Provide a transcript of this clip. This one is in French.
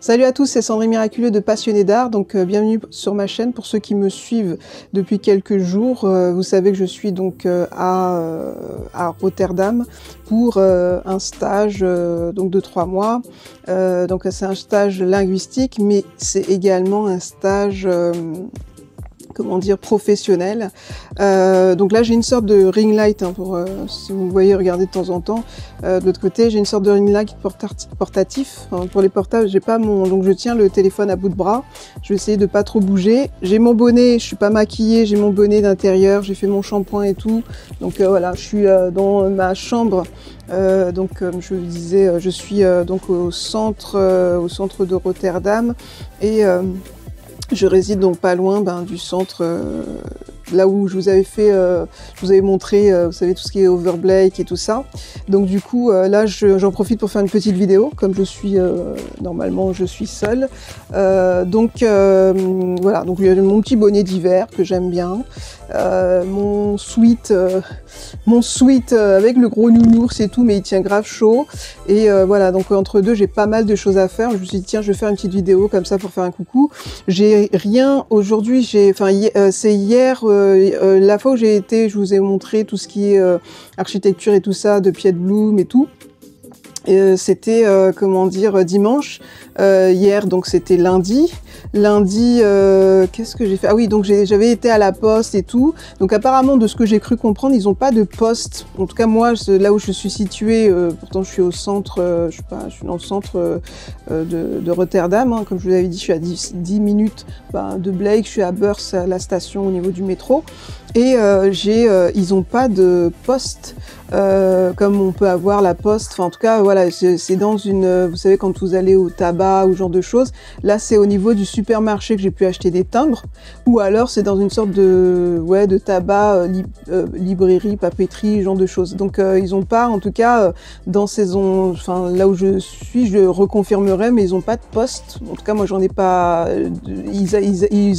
Salut à tous, c'est Sandrine Miraculeux de Passionné d'Art, donc euh, bienvenue sur ma chaîne. Pour ceux qui me suivent depuis quelques jours, euh, vous savez que je suis donc euh, à, à, Rotterdam pour un stage donc de trois mois. donc c'est un stage linguistique, mais c'est également un stage comment dire, professionnel. Euh, donc là, j'ai une sorte de ring light, hein, pour, euh, si vous voyez regarder de temps en temps. Euh, de l'autre côté, j'ai une sorte de ring light portatif. Pour les portables, j'ai pas mon, donc je tiens le téléphone à bout de bras. Je vais essayer de pas trop bouger. J'ai mon bonnet, je suis pas maquillée, j'ai mon bonnet d'intérieur, j'ai fait mon shampoing et tout. Donc voilà, je suis dans ma chambre. donc comme je vous disais, je suis donc au centre, au centre de Rotterdam et je réside donc pas loin ben, du centre, euh, là où je vous avais fait, euh, je vous avais montré, euh, vous savez, tout ce qui est overblake et tout ça. Donc du coup, euh, là, j'en profite pour faire une petite vidéo, comme je suis, normalement, je suis seule. Donc voilà, donc mon petit bonnet d'hiver que j'aime bien, mon sweat, mon sweat avec le gros nounours et tout, mais il tient grave chaud. Et voilà, donc entre deux, j'ai pas mal de choses à faire. Je me suis dit, tiens, je vais faire une petite vidéo comme ça pour faire un coucou. J'ai rien aujourd'hui. J'ai, enfin, c'est hier, la fois où j'ai été, je vous ai montré tout ce qui est architecture et tout ça, de Pied de Bloom et tout. C'était comment dire dimanche. hier, donc c'était lundi. Lundi, euh, qu'est-ce que j'ai fait? Ah oui, donc j'avais été à la poste et tout. Donc apparemment, de ce que j'ai cru comprendre, ils n'ont pas de poste. En tout cas, moi, là où je suis située, euh, pourtant je suis au centre, euh, je sais pas, je suis dans le centre euh, de, Rotterdam. Hein, comme je vous l'avais dit, je suis à 10, 10 minutes bah, de Blake. Je suis à Beurs, la station au niveau du métro. Et euh, euh, ils n'ont pas de poste euh, comme on peut avoir la poste. Enfin, en tout cas, voilà, c'est dans une. Vous savez, quand vous allez au tabac ou genre de choses, là, c'est au niveau du supermarché que j'ai pu acheter des timbres, ou alors c'est dans une sorte de ouais de tabac, euh, euh, librairie, papeterie, genre de choses. Donc, euh, ils n'ont pas, en tout cas, dans saison, enfin là où je suis, je reconfirmerai, mais ils n'ont pas de poste. En tout cas, moi, j'en ai pas. Ils, ils, ils ont